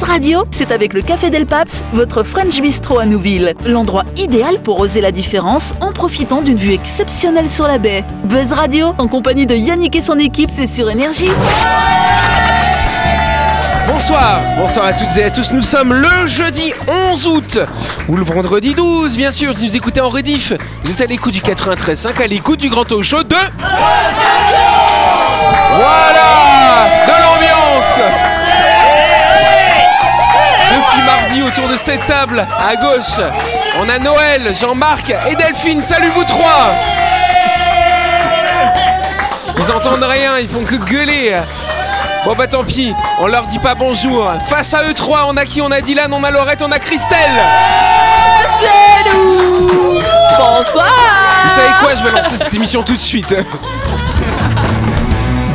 Buzz Radio, c'est avec le Café Del Paps, votre French Bistro à Nouville. L'endroit idéal pour oser la différence en profitant d'une vue exceptionnelle sur la baie. Buzz Radio, en compagnie de Yannick et son équipe, c'est sur Énergie. Bonsoir, bonsoir à toutes et à tous. Nous sommes le jeudi 11 août ou le vendredi 12, bien sûr. Si vous écoutez en rediff, vous êtes à l'écoute du 93.5, à l'écoute du grand talk show de. Autour de cette table, à gauche, on a Noël, Jean-Marc et Delphine. Salut vous trois Ils entendent rien, ils font que gueuler. Bon bah tant pis, on leur dit pas bonjour. Face à eux trois, on a qui? On a Dylan, on a Laurette, on a Christelle. C'est nous Bonsoir Vous savez quoi? Je vais lancer cette émission tout de suite.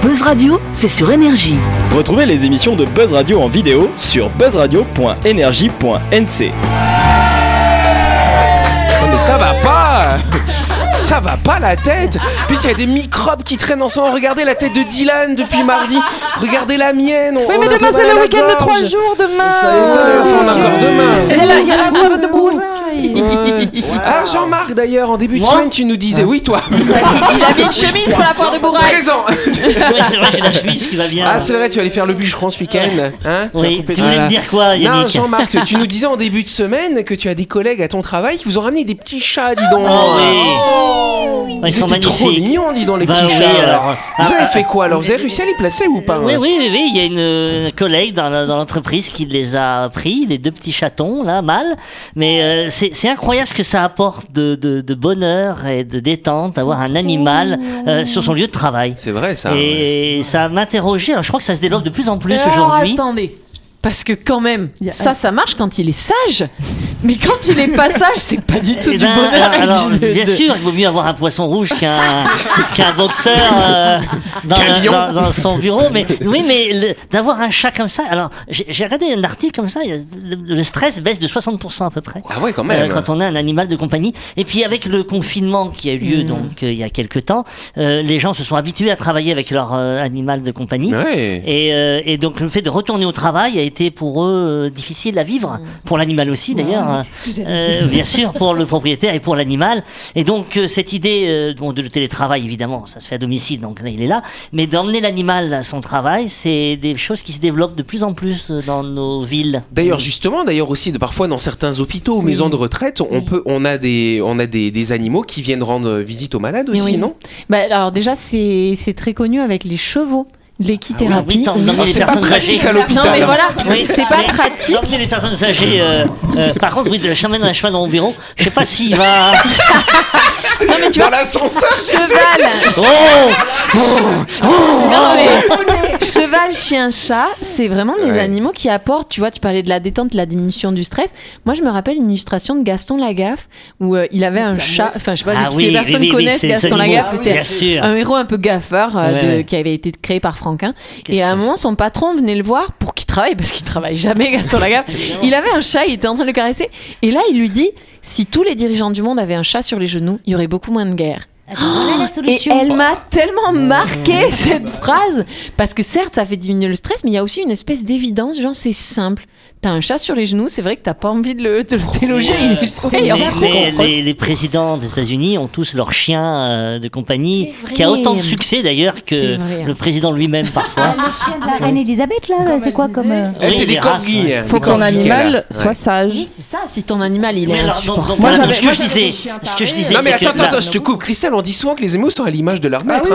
Buzz Radio, c'est sur Énergie. Retrouvez les émissions de Buzz Radio en vidéo sur buzzradio.energie.nc. Oh, mais ça va pas Ça va pas la tête Puis il y a des microbes qui traînent en ce moment. Regardez la tête de Dylan depuis mardi. Regardez la mienne. on- Oui, on mais demain c'est le la week-end de gorge. trois jours demain enfin, on a encore demain. Et là, il y a la de Ouais. Ah Jean-Marc d'ailleurs en début de Moi semaine tu nous disais oui toi. Il a mis une chemise pour la foire de Bourraille présent. Oui, c'est vrai, j'ai la chemise qui va bien. ah c'est vrai tu vas aller faire le bûcheron ce week-end hein Oui, tu voulais Voilà. me dire quoi, non Jean-Marc tu nous disais en début de semaine que tu as des collègues à ton travail qui vous ont ramené des petits chats dis donc. Oh oui. Ils sont trop mignons dis donc les Bah petits oui, chats alors. vous avez ah, fait quoi alors? Vous avez réussi à les placer ou pas? Oui, hein oui, oui, oui, il y a une euh, collègue dans l'entreprise qui les a pris, les deux petits chatons, là, mâles. Mais euh, c'est c'est incroyable ce que ça apporte de, de, de bonheur et de détente d'avoir un animal euh, sur son lieu de travail. c'est vrai ça Et ça m'a interrogé. Alors, je crois que ça se développe de plus en plus Alors, aujourd'hui. attendez parce que quand même, ça, ça marche quand il est sage, mais quand il est pas sage, c'est pas du tout Eh du ben, bonheur. alors, alors, du- de- bien de- sûr, il vaut mieux avoir un poisson rouge qu'un qu'un boxeur euh, dans, Qu'un le- lion. dans- dans son bureau. Mais oui, mais d'avoir un chat comme ça. Alors, j'ai regardé un article comme ça. le, le stress baisse de 60% à peu près. ah ouais quand euh, même quand on a un animal de compagnie. Et puis avec le confinement qui a eu lieu donc euh, il y a quelques temps, euh, les gens se sont habitués à travailler avec leur euh, animal de compagnie. ouais Et, euh, et donc le fait de retourner au travail a été pour eux euh, difficile à vivre, pour l'animal aussi d'ailleurs, hein. Euh, bien sûr pour le propriétaire et pour l'animal. Et donc euh, cette idée euh, bon, de le télétravail évidemment, ça se fait à domicile, donc là il est là, mais d'emmener l'animal à son travail, c'est des choses qui se développent de plus en plus dans nos villes. D'ailleurs, justement, d'ailleurs aussi, de, parfois dans certains hôpitaux ou maisons de retraite, on peut, on a des, on a des, des animaux qui viennent rendre visite aux malades aussi, Oui. non? Bah, alors déjà, c'est c'est très connu avec les chevaux, l'équithérapie. oui, Ah, les c'est pas personnes pratique âgées. à l'hôpital. Non mais hein. voilà, Oui, c'est pas pratique. D'emmener les personnes âgées. euh, euh, par contre, oui, de la chambre un cheval dans mon bureau. Je sais pas s'il va. Non mais tu Dans vois, l'ascenseur cheval, Oh Non, mais cheval, chien, chat, c'est vraiment des Ouais. animaux qui apportent, tu vois, tu parlais de la détente, de la diminution du stress. Moi, je me rappelle une illustration de Gaston Lagaffe où euh, il avait un chat, enfin, je sais pas Ah si oui, les oui, personnes oui, oui, connaissent Gaston. Lagaffe, c'est Bien sûr. un héros un peu gaffeur euh, Ouais, de- ouais. qui avait été créé par Franquin. Et à un moment, son patron venait le voir pour qu'il travaille, parce qu'il travaille jamais, Gaston Lagaffe. il avait un chat, il était en train de le caresser. Et là, il lui dit, si tous les dirigeants du monde avaient un chat sur les genoux, il y aurait beaucoup moins de guerre. Voilà la Et solution. elle m'a tellement marqué cette phrase parce que certes ça fait diminuer le stress mais il y a aussi une espèce d'évidence genre c'est simple t'as un chat sur les genoux c'est vrai que t'as pas envie de le, de le déloger Euh, les, présidents des États-Unis ont tous leur chien euh, de compagnie, qui a autant de succès d'ailleurs que le président lui-même parfois. Ah, le chien de la reine Elisabeth, là, c'est quoi comme. euh, Eh, Oui, c'est des corgis. hein, Faut que ton animal Ouais. soit sage. Oui, c'est ça si ton animal il est insupportable Moi, ce que moi, je disais, ce que je disais, Non mais attends, attends, je te coupe. Christelle, on dit souvent que les animaux sont à l'image de leur maître.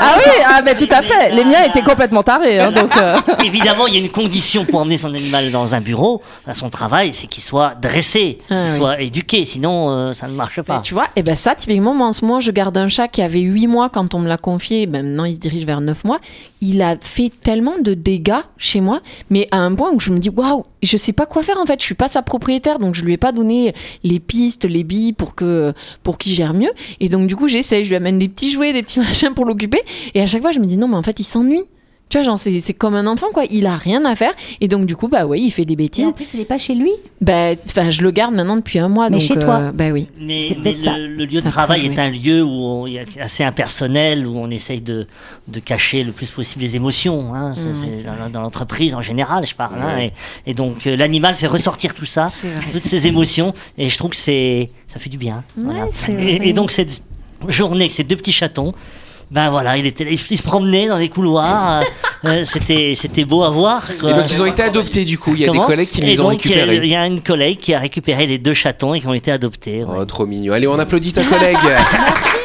Ah oui, ah ben tout à fait. Les miens étaient complètement tarés, hein, donc. euh, Évidemment, il y a une condition pour emmener son animal dans un bureau, à son travail, c'est qu'il soit dressé, Ah, qu'il oui. soit éduqué, sinon euh, ça ne marche Mais pas. tu vois, et ben ça, typiquement, moi en ce moment, je garde un chat qui avait 8 mois quand on me l'a confié. Ben, maintenant, il se dirige vers 9 mois. Il a fait tellement de dégâts chez moi, mais à un point où je me dis, waouh, je sais pas quoi faire en fait. Je suis pas sa propriétaire, donc je lui ai pas donné les pistes, les billes pour que pour qu'il gère mieux. Et donc du coup, j'essaie, je lui amène des petits jouets, des petits machins pour l'occuper. Et à chaque fois, je me dis non, mais en fait, il s'ennuie. Tu vois, genre, c'est comme un enfant, quoi. Il a rien à faire. Et donc, du coup, bah oui, il fait des Et bêtises. en plus, il est pas chez lui. Bah, enfin, je le garde maintenant depuis un mois. Mais donc, chez toi. euh, Bah oui. Mais, ça. le, le lieu de Ça travail est un lieu où on- il y a assez impersonnel, où on essaye de, de cacher le plus possible les émotions. Hein. C'est- Mm, c'est dans, dans l'entreprise en général, je parle. hein. Et, et donc euh, l'animal fait ressortir tout ça, toutes ces émotions, et je trouve que c'est ça fait du bien. voilà. c'est Et, et donc cette journée, avec ces deux petits chatons. Ben voilà, il était, il se promenait dans les couloirs. euh, euh, c'était, c'était beau à voir. quoi. Et donc ils ont été adoptés du coup. Il y a Comment des collègues qui Et les ont donc, Il récupérés. y a une collègue qui a récupéré les deux chatons et qui ont été adoptés. ouais. Oh, trop mignon. Allez, on applaudit ta collègue.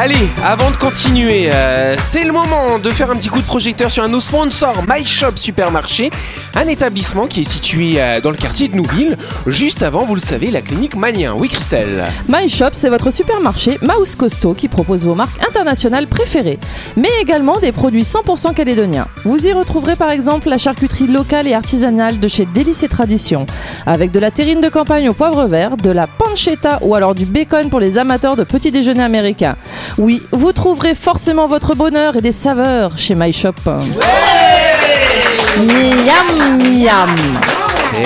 Allez, avant de continuer, euh, c'est le moment de faire un petit coup de projecteur sur un de nos sponsors, My Shop Supermarché, un établissement qui est situé euh, dans le quartier de Nouville, juste avant, vous le savez, la clinique Manien. Oui, Christelle My Shop, c'est votre supermarché Mouse Costaud qui propose vos marques internationales préférées, mais également des produits 100% calédoniens. Vous y retrouverez par exemple la charcuterie locale et artisanale de chez Délices et Traditions, avec de la terrine de campagne au poivre vert, de la pancetta ou alors du bacon pour les amateurs de petits déjeuners américains. Oui, vous trouverez forcément votre bonheur et des saveurs chez My Shop. Miam, miam.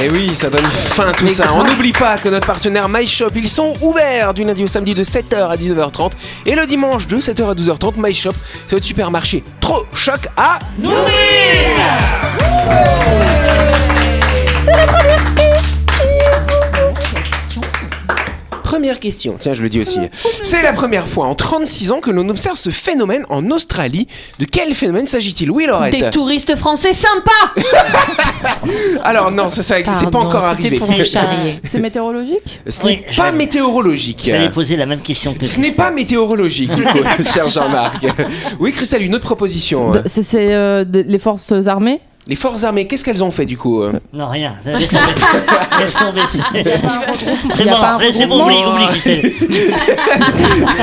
Eh oui, ça donne fin tout ça. On n'oublie pas que notre partenaire My Shop, ils sont ouverts du lundi au samedi de 7h à 19h30 et le dimanche de 7h à 12h30. My Shop, c'est votre supermarché trop choc à Première question, tiens je le dis aussi. C'est la première fois en 36 ans que l'on observe ce phénomène en Australie. De quel phénomène s'agit-il? Oui Laurette Des touristes français sympas Alors non, ça, ça c'est pas Pardon, encore c'était arrivé. pour charrier. C'est météorologique? Ce Oui, n'est pas j'avais- météorologique. J'allais poser la même question que Ce n'est pas météorologique, du coup, cher Jean-Marc. Oui, Christelle, une autre proposition. De- C'est c'est, euh, de- les forces armées? Les forces armées, qu'est-ce qu'elles ont fait du coup euh Non, rien. Laisse tomber. C'est- un C'est bon, oublie, oublie, Christelle.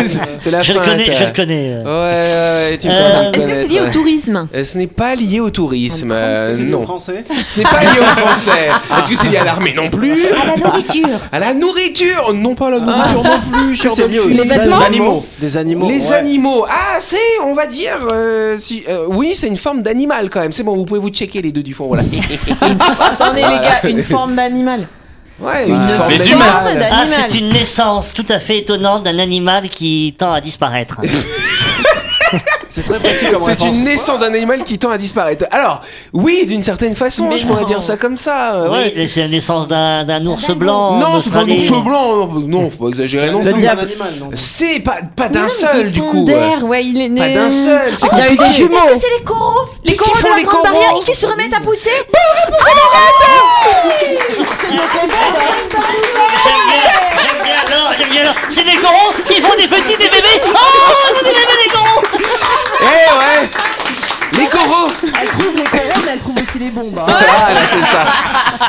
C'est la Je le connais, je le connais. Ouais, ouais, ouais, tu Euh, Est-ce que c'est lié au tourisme. Euh, Ce n'est pas lié au tourisme, euh, C'est non. français Ce n'est pas lié aux Français. Est-ce que c'est lié à l'armée non plus À la nourriture. À la nourriture Non, pas à la nourriture non plus, cher C'est lié aux. Les animaux. Des animaux. Les ouais. animaux. Ah, c'est, on va dire, euh, si, euh, oui, c'est une forme d'animal quand même. C'est bon, vous pouvez vous checker les deux du fond, voilà. Attendez, les gars, une forme d'animal. Ouais, une forme Les d'animal. Ah, d'animal. c'est une naissance tout à fait étonnante d'un animal qui tend à disparaître. C'est très précis comme C'est réponse. une naissance d'un animal qui tend à disparaître. Alors, oui, d'une certaine façon, Mais je pourrais non. dire ça comme ça. euh, ouais. Oui, c'est la naissance d'un ours blanc. Non, c'est pas un ours blanc. Non, non, faut pas exagérer non C'est plus. un animal, non C'est pas, pas d'un seul du coup. pondère, ouais, il est né. Pas d'un seul. C'est Il y a eu des jumeaux. Est-ce que c'est les coraux Les coraux font, de la les grande coraux barrière qui se remettent à pousser bien, j'aime bien alors, alors. C'est des coraux qui font des petits, des bébés. Oh, des bébés, des coraux. Eh ouais Les coraux Elle trouve les coraux, les bombes. hein. Ah là c'est ça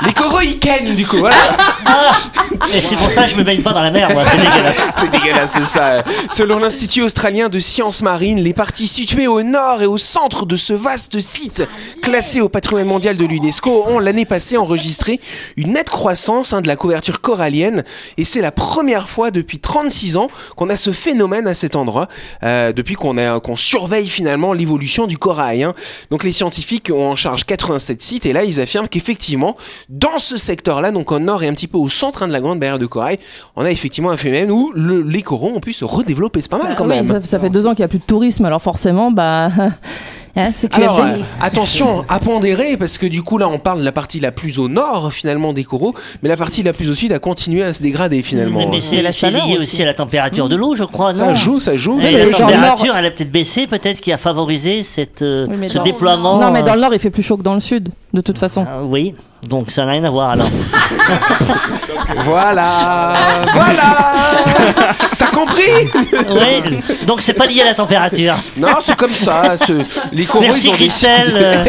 Les coraux ils ken du coup voilà Et c'est pour ça que je me baigne pas dans la mer, moi. C'est dégueulasse. C'est dégueulasse c'est ça Selon l'Institut australien de sciences marines Les parties situées au nord et au centre de ce vaste site Classé au patrimoine mondial de l'UNESCO Ont l'année passée enregistré une nette croissance hein, de la couverture corallienne Et c'est la première fois depuis 36 ans Qu'on a ce phénomène à cet endroit euh, Depuis qu'on surveille finalement l'évolution du corail hein. Donc les scientifiques ont en charge 87 sites et là ils affirment qu'effectivement dans ce secteur-là, donc au nord et un petit peu au centre hein, de la grande barrière de corail, on a effectivement un phénomène où le- les coraux ont pu se redévelopper. C'est pas mal quand Ah oui, même. ça, ça fait deux ans qu'il n'y a plus de tourisme, alors forcément, bah. hein, c'est Alors euh, attention à pondérer parce que du coup là on parle de la partie la plus au nord finalement des coraux, mais la partie la plus au sud a continué à se dégrader finalement. Mais hein. c'est la c'est chaleur lié aussi. aussi à la température de l'eau, je crois, non Ça joue, ça joue. Et la mais dans température, elle a peut-être baissé, peut-être qui a favorisé cette, euh, Oui, mais ce dans- déploiement. Non, mais dans euh, le nord, il fait plus chaud que dans le sud, de toute façon. ah, oui, donc ça n'a rien à voir alors. Voilà, voilà. T'as compris oui, donc c'est pas lié à la température. Non, c'est comme ça. ce- Les coraux Merci ils ont Christelle euh,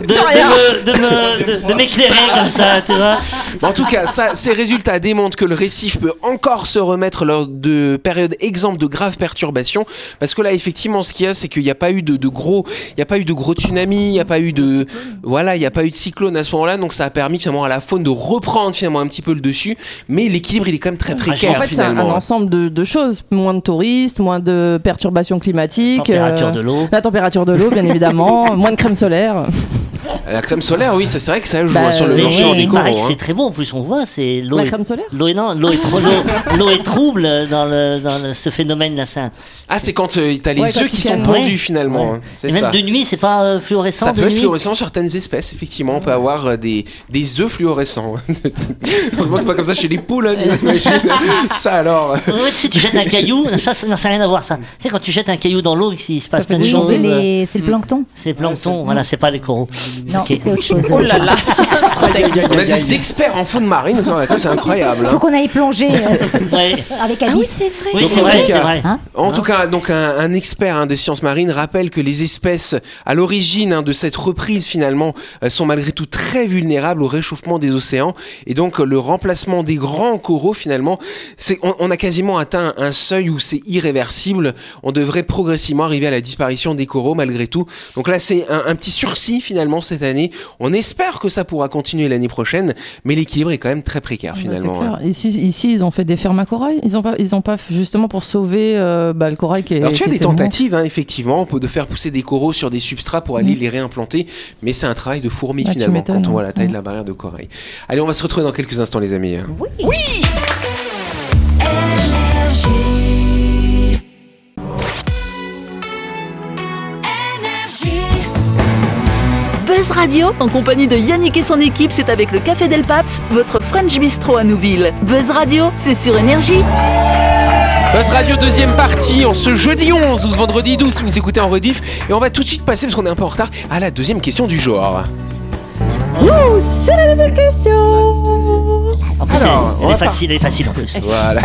de, de me- de me- de- de m'éclairer comme ça, tu vois. En tout cas, ça, ces résultats démontrent que le récif peut encore se remettre lors de périodes exemples de graves perturbations. Parce que là, effectivement, ce qu'il y a, c'est qu'il n'y a pas eu de, de gros, il n'y a pas eu de gros tsunamis, il n'y a pas eu de, voilà, il n'y a pas eu de cyclone à ce moment-là. Donc ça a permis finalement à la faune de reprendre finalement un petit peu le dessus. Mais l'équilibre, il est quand même très précaire En fait, c'est un, ensemble de, de choses. Moins de touristes, moins de perturbations climatiques. Température euh, de l'eau. La température de l'eau, bien évidemment. moins de crème solaire. La crème solaire, oui, ça c'est vrai que ça joue Bah, sur le oui, Mais blanchiment oui, des il paraît coraux. que hein. c'est très bon. En plus, on voit, c'est l'eau. La est- crème solaire L'eau est, non, l'eau est, trop- l'eau- l'eau est trouble dans, le, dans le- ce phénomène-là. ça. Ah, c'est quand euh, t'as les Ouais, quand œufs ils qui sont tiennent. pondus Ouais. finalement. Ouais. hein. C'est Et même ça. de nuit, c'est pas euh, fluorescent. Ça de peut être nuit fluorescent sur certaines espèces, effectivement. On peut avoir euh, des, des œufs fluorescents. Heureusement que c'est pas comme ça chez les poules, hein, t'imagines. Ça alors. euh, Ouais, tu sais, tu jettes un caillou, ça, ça n'a rien à voir ça. Tu sais, quand tu jettes un caillou dans l'eau, il se passe plein de Oui, choses. c'est euh, les- c'est le plancton. C'est plancton, voilà, c'est pas les coraux. Non, Ok. c'est autre chose. Oh là là On a des experts en faune marine autour de la table, c'est incroyable. Faut hein. qu'on aille plonger euh, avec Ah oui, Alice. c'est vrai. Oui, Donc, c'est en vrai, tout c'est cas, vrai. Hein En tout cas, donc un, un expert hein, de sciences marines rappelle que les espèces à l'origine hein, de cette reprise finalement euh, sont malgré tout très vulnérables au réchauffement des océans et donc le remplacement des grands coraux finalement, c'est on, on a quasiment atteint un seuil où c'est irréversible. On devrait progressivement arriver à la disparition des coraux malgré tout. Donc là, c'est un, un petit sursis finalement cette année. On espère que ça pourra continuer l'année prochaine, mais l'équilibre est quand même très précaire finalement. C'est hein. clair. Ici, ici, ils ont fait des fermes à corail. Ils ont pas, ils ont pas justement pour sauver euh, bah, le corail qui est. Alors tu as des tentatives, hein, effectivement, de faire pousser des coraux sur des substrats pour aller les réimplanter, mais c'est un travail de fourmi Ah, finalement quand on voit la taille de la barrière de corail. Allez, on va se retrouver dans quelques instants les amis. hein. Buzz Radio, en compagnie de Yannick et son équipe, c'est avec le Café Del Paps, votre French Bistro à Nouville. Buzz Radio, c'est sur Énergie. Buzz Radio deuxième partie en ce jeudi 11 ou ce vendredi 12 si vous nous écoutez en rediff et on va tout de suite passer parce qu'on est un peu en retard à la deuxième question du jour. Ouh, c'est la deuxième question. En plus, Alors, elle, on elle va est facile, elle est facile en plus. Voilà.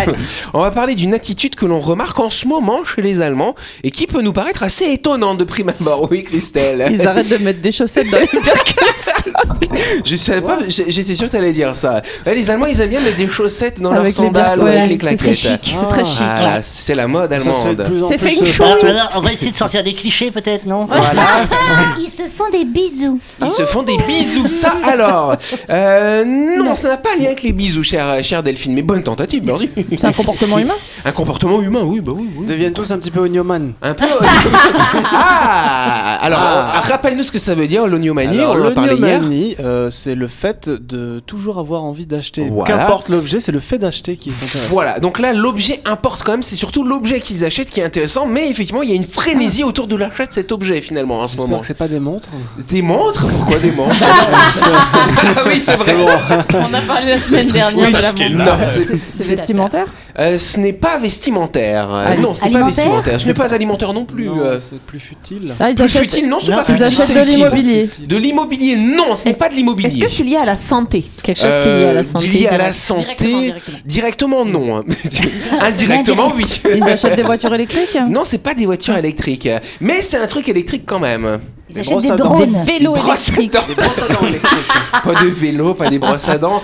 On va parler d'une attitude que l'on remarque en ce moment chez les Allemands et qui peut nous paraître assez étonnante de prime abord. Oui, Christelle. Ils arrêtent de mettre des chaussettes dans les Je savais pas, j'étais sûr que t'allais dire ça. Ouais, les Allemands, ils aiment bien mettre des chaussettes dans leurs sandales avec les c'est très claquettes. chic. C'est très chic. Voilà, c'est la mode allemande. C'est feng shui. On va essayer de sortir des clichés peut-être, non Ils se font des bisous. Ils se font des bisous, ça alors euh, Non, ça n'a pas lien avec les bisous, chère, chère Delphine, mais bonne tentative, merci. C'est un comportement humain. Un comportement humain, oui, bah oui, oui. Deviennent tous un petit peu oignoman. Un peu. ah Alors, Ah. euh, rappelle-nous ce que ça veut dire, l'oniomanie, on en a parlé hier. l'ognomanie, euh, c'est le fait de toujours avoir envie d'acheter. Voilà. Qu'importe l'objet, c'est le fait d'acheter qui est intéressant. Voilà, donc là l'objet importe quand même, c'est surtout l'objet qu'ils achètent qui est intéressant, mais effectivement il y a une frénésie autour de l'achat de cet objet finalement en ce moment. c'est pas des montres. Des montres? Pourquoi des montres? Ah oui, c'est vrai. On a parlé la semaine Oui, de la non, c'est- vestimentaire. Euh, ce n'est pas vestimentaire. Euh, non, ce n'est pas alimentaire vestimentaire. Ce n'est pas alimentaire non plus. Euh. c'est plus futile. Ah, ils Plus achètent, futile, non, c'est Non, pas ils futile. achètent c'est de l'immobilier. De l'immobilier, non, ce n'est pas de Est-ce l'immobilier. que c'est lié à la santé? Quelque chose qui est lié à Euh, la santé lié à la santé, Directement, non. Indirectement oui. Ils achètent des voitures électriques? Non, c'est pas des voitures électriques, mais c'est un truc électrique quand même. Ils achètent brosses des à dents. drones. Des brosses à électrique. dents. Des brosses à dents électriques. pas de vélo, pas des brosses à dents.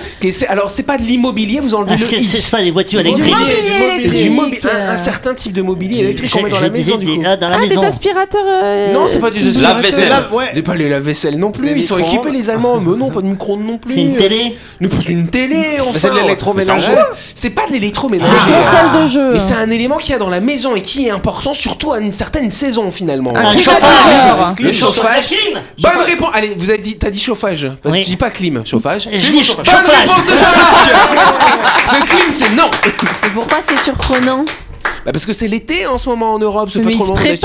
Alors, c'est pas de l'immobilier, vous enlevez Est-ce le que i. c'est pas des voitures électriques mobilier, C'est du mobilier, un, un certain type de mobilier électrique qu'on met dans la maison du des- coup. ah, dans la Ah, maison. des aspirateurs. euh, Non, c'est pas des Lave-vaisselle. Ouais. pas les lave-vaisselle non plus. Ils sont équipés les Allemands. Mais non, pas de micro-ondes non plus. C'est une télé Ne pas une télé. Enfin. c'est de l'électroménager. Mais C'est pas de l'électroménager. Des consoles de jeux. Mais c'est un élément qu'il y a dans la maison et qui est important, surtout à une certaine saison finalement. Un. Le chauffage. clim Bonne réponse. Allez, vous avez dit, t'as dit chauffage. Oui. Tu dis pas clim. Chauffage. Je dis chauffage. chauffage. Bonne réponse de Jean-Marc. Ce clim, c'est non. Et pourquoi c'est surprenant? Bah parce que c'est l'été en ce moment en Europe. C'est pas trop des-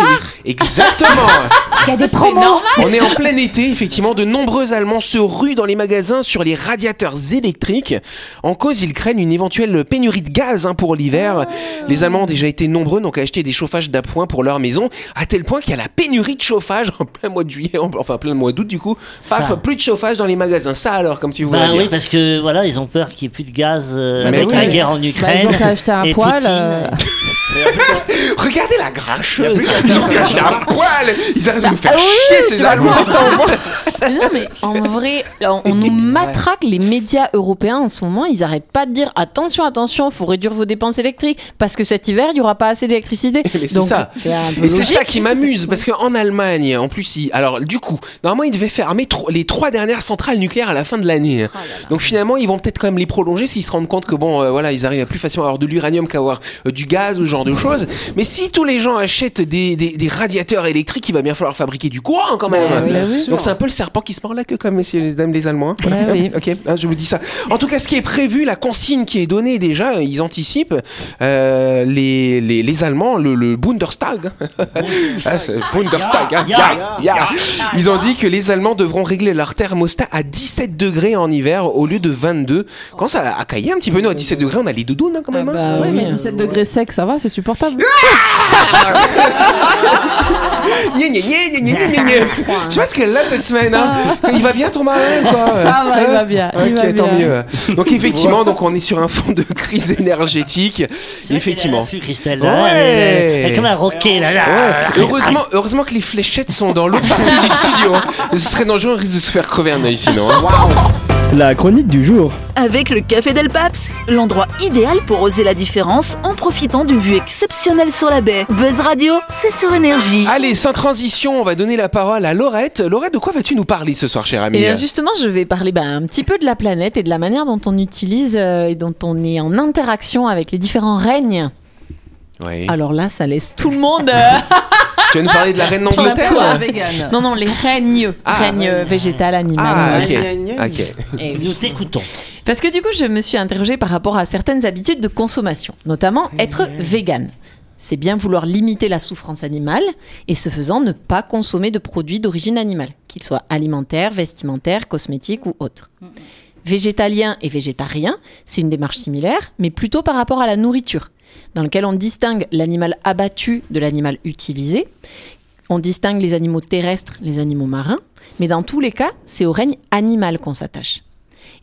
Exactement. Il y a des promos. On est en plein été, effectivement, de nombreux Allemands se ruent dans les magasins sur les radiateurs électriques. En cause, ils craignent une éventuelle pénurie de gaz hein, pour l'hiver. Les Allemands ont déjà été nombreux donc à acheter des chauffages d'appoint pour leur maison, à tel point qu'il y a la pénurie de chauffage en plein mois de juillet, en- enfin plein mois d'août du coup. Paf, Ça. plus de chauffage dans les magasins. Ça alors, comme tu voulais Bah dire. oui, parce que voilà, ils ont peur qu'il n'y ait plus de gaz euh, avec oui. la guerre en Bah, Ukraine. ils ont qu'à acheter un euh, Regardez la granche. Ils ont qu'à acheter un poil. Ils arrêtent de nous faire Ah oui, chier ces Allemands. non, mais en vrai, on, on nous matraque les médias européens en ce moment. Ils arrêtent pas de dire attention, attention, faut réduire vos dépenses électriques parce que cet hiver, il y aura pas assez d'électricité. Mais c'est ça. C'est ça qui m'amuse parce qu'en Allemagne, en plus, il- alors du coup, normalement, ils devaient fermer tro- les trois dernières centrales nucléaires à la fin de l'année. Oh Donc finalement, ils vont peut-être quand même les prolonger s'ils se rendent compte que bon, euh, voilà, ils arrivent à plus facilement avoir de l'uranium qu'avoir euh, du gaz ou genre de choses. Mais si tous les gens achètent des, des, des radiateurs électriques, il va bien falloir fabriquer du courant quand même. Bah bah. Donc c'est un peu le serpent qui se mord la queue, comme messieurs les dames les Allemands. hein. Bah oui. Ok, ah, je vous dis ça. En tout cas, ce qui est prévu, la consigne qui est donnée déjà, ils anticipent euh, les, les, les Allemands, le, le Bundestag. Ah, c'est Bundestag. hein. Ils ont dit que les Allemands devront régler leur thermostat à 17 degrés en hiver au lieu de 22. Quand ça a caillé un petit peu, nous à 17 degrés, on a les doudounes hein, quand même. Ah hein. bah Ouais, oui, mais hein. 17 degrés sec, ça va, c'est supportable. Gna, gna, gna, gna. Je sais pas ce qu'elle a cette semaine. Hein. Il va bien ton mari ou quoi Ça va, il Hein va bien, il Ok, va tant bien. mieux. Donc effectivement, donc on est sur un fond de crise énergétique. Effectivement. Vu Christelle, Ouais. là, elle, est- elle est comme un roquet là. là. Ouais. Heureusement, heureusement que les fléchettes sont dans l'autre partie du studio. hein. Ce serait dangereux, on risque de se faire crever un œil sinon. hein. La chronique du jour. Avec le Café Del Paps, l'endroit idéal pour oser la différence en profitant d'une vue exceptionnelle sur la baie. Buzz Radio, c'est sur énergie. Allez, sans transition, on va donner la parole à Laurette. Laurette, de quoi vas-tu nous parler ce soir, cher ami Et bien justement, je vais parler bah, un petit peu de la planète et de la manière dont on utilise euh, et dont on est en interaction avec les différents règnes. Oui. Alors là, ça laisse tout le monde. euh, Tu vas nous parler de la reine d'Angleterre non, non, les règnes. Ah. règnes euh, végétal, animal. Ah, ok. Ok. et oui. Nous t'écoutons. Parce que du coup, je me suis interrogée par rapport à certaines habitudes de consommation, notamment être vegan. C'est bien vouloir limiter la souffrance animale et ce faisant ne pas consommer de produits d'origine animale, qu'ils soient alimentaires, vestimentaires, cosmétiques ou autres. Végétalien et végétarien, c'est une démarche similaire, mais plutôt par rapport à la nourriture, dans lequel on distingue l'animal abattu de l'animal utilisé, on distingue les animaux terrestres, les animaux marins, mais dans tous les cas, c'est au règne animal qu'on s'attache.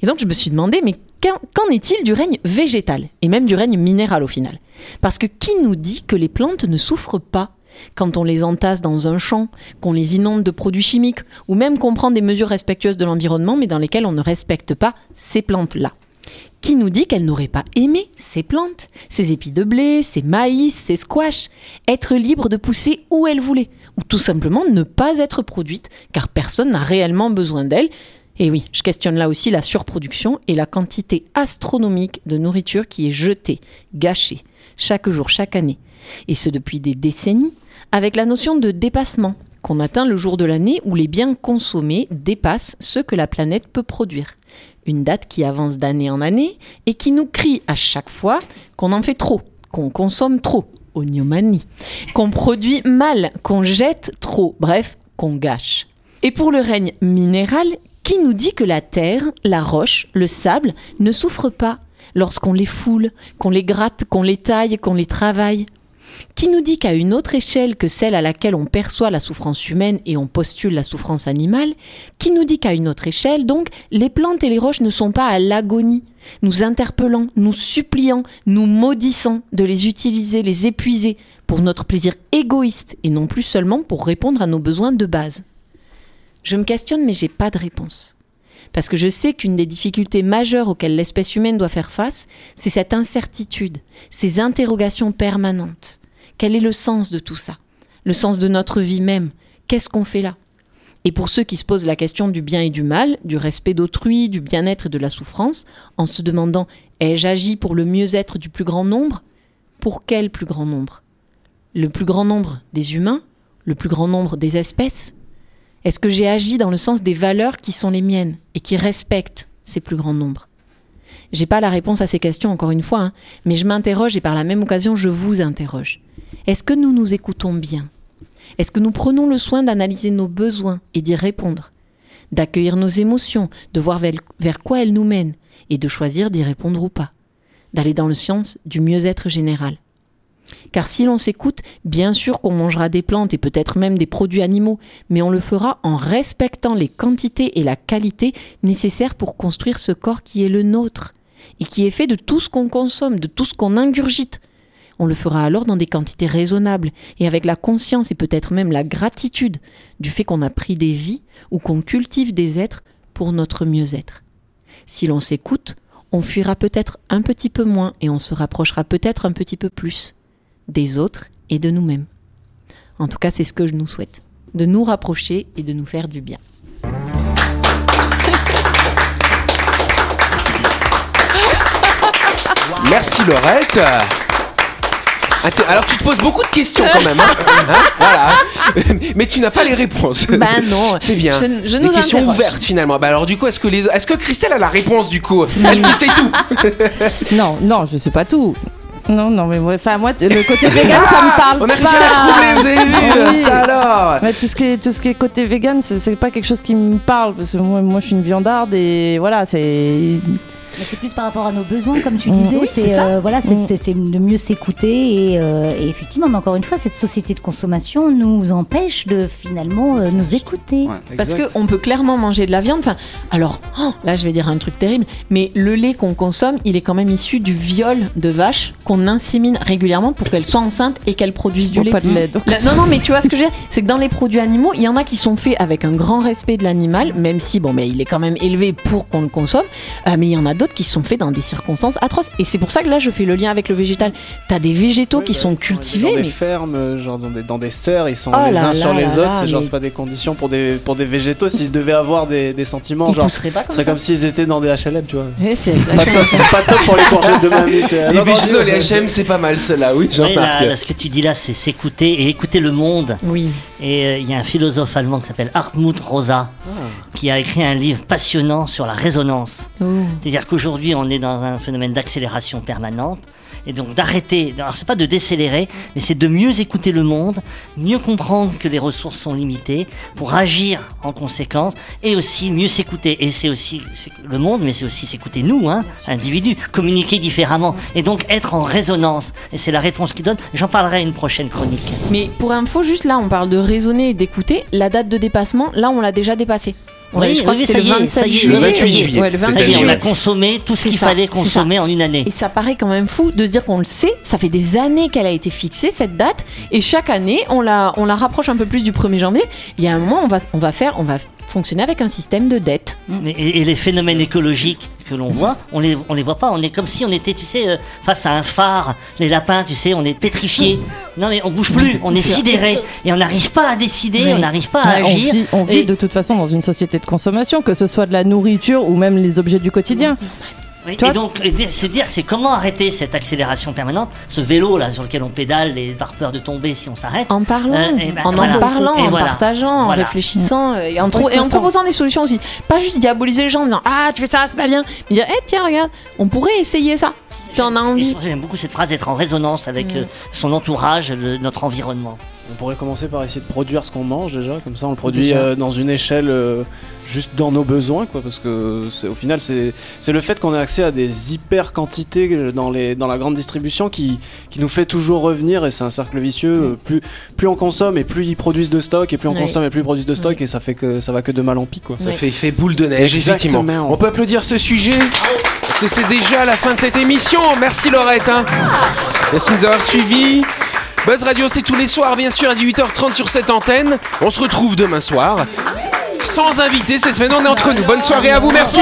Et donc je me suis demandé, mais qu'en est-il du règne végétal et même du règne minéral au final? Parce que qui nous dit que les plantes ne souffrent pas quand on les entasse dans un champ, qu'on les inonde de produits chimiques, ou même qu'on prend des mesures respectueuses de l'environnement, mais dans lesquelles on ne respecte pas ces plantes-là? Qui nous dit qu'elles n'auraient pas aimé ces plantes, ces épis de blé, ces maïs, ces squash, être libres de pousser où elles voulaient, ou tout simplement ne pas être produites, car personne n'a réellement besoin d'elles. Et oui, je questionne là aussi la surproduction et la quantité astronomique de nourriture qui est jetée, gâchée, chaque jour, chaque année. Et ce depuis des décennies, avec la notion de dépassement, qu'on atteint le jour de l'année où les biens consommés dépassent ce que la planète peut produire. Une date qui avance d'année en année et qui nous crie à chaque fois qu'on en fait trop, qu'on consomme trop, oniomanie, qu'on produit mal, qu'on jette trop, bref, qu'on gâche. Et pour le règne minéral, qui nous dit que la terre, la roche, le sable ne souffrent pas lorsqu'on les foule, qu'on les gratte, qu'on les taille, qu'on les travaille? Qui nous dit qu'à une autre échelle que celle à laquelle on perçoit la souffrance humaine et on postule la souffrance animale, qui nous dit qu'à une autre échelle, donc, les plantes et les roches ne sont pas à l'agonie, nous interpellant, nous suppliant, nous maudissant de les utiliser, les épuiser, pour notre plaisir égoïste et non plus seulement pour répondre à nos besoins de base. Je me questionne mais j'ai pas de réponse. Parce que je sais qu'une des difficultés majeures auxquelles l'espèce humaine doit faire face, c'est cette incertitude, ces interrogations permanentes. Quel est le sens de tout ça? Le sens de notre vie même. Qu'est-ce qu'on fait là? Et pour ceux qui se posent la question du bien et du mal, du respect d'autrui, du bien-être et de la souffrance, en se demandant ai-je agi pour le mieux-être du plus grand nombre? Pour quel plus grand nombre? Le plus grand nombre des humains? Le plus grand nombre des espèces? Est-ce que j'ai agi dans le sens des valeurs qui sont les miennes et qui respectent ces plus grands nombres? J'ai pas la réponse à ces questions encore une fois, hein, mais je m'interroge et par la même occasion je vous interroge. Est-ce que nous nous écoutons bien? Est-ce que nous prenons le soin d'analyser nos besoins et d'y répondre? D'accueillir nos émotions, de voir vers, quoi elles nous mènent et de choisir d'y répondre ou pas. D'aller dans le sens du mieux-être général. Car si l'on s'écoute, bien sûr qu'on mangera des plantes et peut-être même des produits animaux, mais on le fera en respectant les quantités et la qualité nécessaires pour construire ce corps qui est le nôtre et qui est fait de tout ce qu'on consomme, de tout ce qu'on ingurgite. On le fera alors dans des quantités raisonnables et avec la conscience et peut-être même la gratitude du fait qu'on a pris des vies ou qu'on cultive des êtres pour notre mieux-être. Si l'on s'écoute, on fuira peut-être un petit peu moins et on se rapprochera peut-être un petit peu plus des autres et de nous-mêmes. En tout cas, c'est ce que je nous souhaite, de nous rapprocher et de nous faire du bien. Merci Laurette. Inté- Alors tu te poses beaucoup de questions quand même, hein Hein voilà. Mais tu n'as pas les réponses. Ben non, C'est bien. je, je Des questions interroge. ouvertes finalement. Bah alors du coup, est-ce que les, est-ce que Christelle a la réponse du coup? Elle qui sait tout. Non, non, je sais pas tout. Non, non, mais moi, enfin, moi, le côté vegan, ça me parle On a réussi à la troubler, vous avez vu Ah oui. Ça alors Mais tout ce qui est, tout ce qui est côté vegan, c'est c'est pas quelque chose qui me parle parce que moi, moi je suis une viandarde et voilà, c'est. C'est plus par rapport à nos besoins, comme tu Mm. disais. Oui, c'est euh, voilà, c'est Mm. c'est- de mieux s'écouter et, euh, et effectivement, mais encore une fois, cette société de consommation nous empêche de finalement euh, nous écouter. Parce qu'on peut clairement manger de la viande. Enfin, alors, oh, là, je vais dire un truc terrible, mais le lait qu'on consomme, il est quand même issu du viol de vaches qu'on insémine régulièrement pour qu'elles soient enceintes et qu'elles produisent du Bon, lait. pas de lait, donc. La- non, non, mais tu vois ce que je veux dire? C'est que dans les produits animaux, il y en a qui sont faits avec un grand respect de l'animal, même si, bon, mais il est quand même élevé pour qu'on le consomme. Euh, mais il y en a d'autres qui sont faits dans des circonstances atroces. Et c'est pour ça que là, je fais le lien avec le végétal. T'as des végétaux qui sont cultivés, Dans des mais fermes, euh, genre dans des, dans des serres, ils sont Oh les là uns sur là les là autres. C'est genre mais- pas des conditions pour des pour des végétaux. S'ils devaient avoir des, des sentiments, ils genre, pousseraient pas ce comme serait ça. comme s'ils étaient dans des HLM, tu vois. C'est Pas top, pas top pour les courgettes de mamie. Les végétaux, les HM, c'est pas mal celle-là, oui, Jean-Marc. là, ce que tu dis là, c'est s'écouter et écouter le monde. Oui. Et euh, il y a un philosophe allemand qui s'appelle Hartmut Rosa, qui a écrit un livre passionnant sur la résonance. C'est-à-dire qu'aujourd'hui, on est dans un phénomène d'accélération permanente. Et donc d'arrêter, alors c'est pas de décélérer, mais c'est de mieux écouter le monde, mieux comprendre que les ressources sont limitées, pour agir en conséquence, et aussi mieux s'écouter. Et c'est aussi le monde, mais c'est aussi s'écouter nous, hein, individus, communiquer différemment, et donc être en résonance. Et c'est la réponse qu'il donne. J'en parlerai à une prochaine chronique. Mais pour info, juste là, on parle de raisonner et d'écouter. La date de dépassement, là, on l'a déjà dépassée. On Oui, je crois oui, que ça c'était y le est, 27 ça y est, juillet. le 28 juillet. Ouais, le C'est Ça 27 y est, on juillet. a consommé tout ce qu'il fallait consommer en une année. Et ça paraît quand même fou de se dire qu'on le sait. Ça fait des années qu'elle a été fixée, cette date. Et chaque année, on la, on la rapproche un peu plus du 1er janvier. Il y a un moment, on va, on va faire, on va fonctionner avec un système de dette. Mais, et, et les phénomènes écologiques que l'on voit, on les, on les voit pas. On est comme si on était, tu sais, euh, face à un phare. Les lapins, tu sais, on est pétrifiés. Non mais on bouge plus, on est sidéré et on n'arrive pas à décider, Oui. on n'arrive pas à Ouais, on agir. vit, on vit Et- de toute façon dans une société de consommation, que ce soit de la nourriture ou même les objets du quotidien. Oui, et donc, se dire, c'est comment arrêter cette accélération permanente, ce vélo là sur lequel on pédale et par peur de tomber si on s'arrête. En parlant, Euh, et ben, en voilà. en parlant, Et en voilà. partageant, en réfléchissant euh, et en, et en proposant des solutions aussi. Pas juste diaboliser les gens en disant Ah, tu fais ça, c'est pas bien. Mais dire Eh, tiens, regarde, on pourrait essayer ça si t'en as envie. J'aime beaucoup cette phrase, être en résonance avec Mm. euh, son entourage, le- notre environnement. On pourrait commencer par essayer de produire ce qu'on mange déjà, comme ça on le produit euh, dans une échelle euh, juste dans nos besoins, quoi, parce que c'est- au final c'est c'est le fait qu'on ait accès à des hyper quantités euh, dans, les, dans la grande distribution qui, qui nous fait toujours revenir et c'est un cercle vicieux. euh, Plus, plus on consomme et plus ils produisent de stock et plus on consomme et plus ils produisent de stock et ça fait que ça va que de mal en pis, quoi. Ça fait effet boule de neige, Exactement. effectivement. On peut applaudir ce sujet parce que c'est déjà la fin de cette émission. Merci Laurette. hein. Merci de nous avoir suivis. Buzz Radio, c'est tous les soirs, bien sûr, à 18h30 sur cette antenne. On se retrouve demain soir. Sans invité, cette semaine, on est entre nous. Bonne soirée à vous, merci.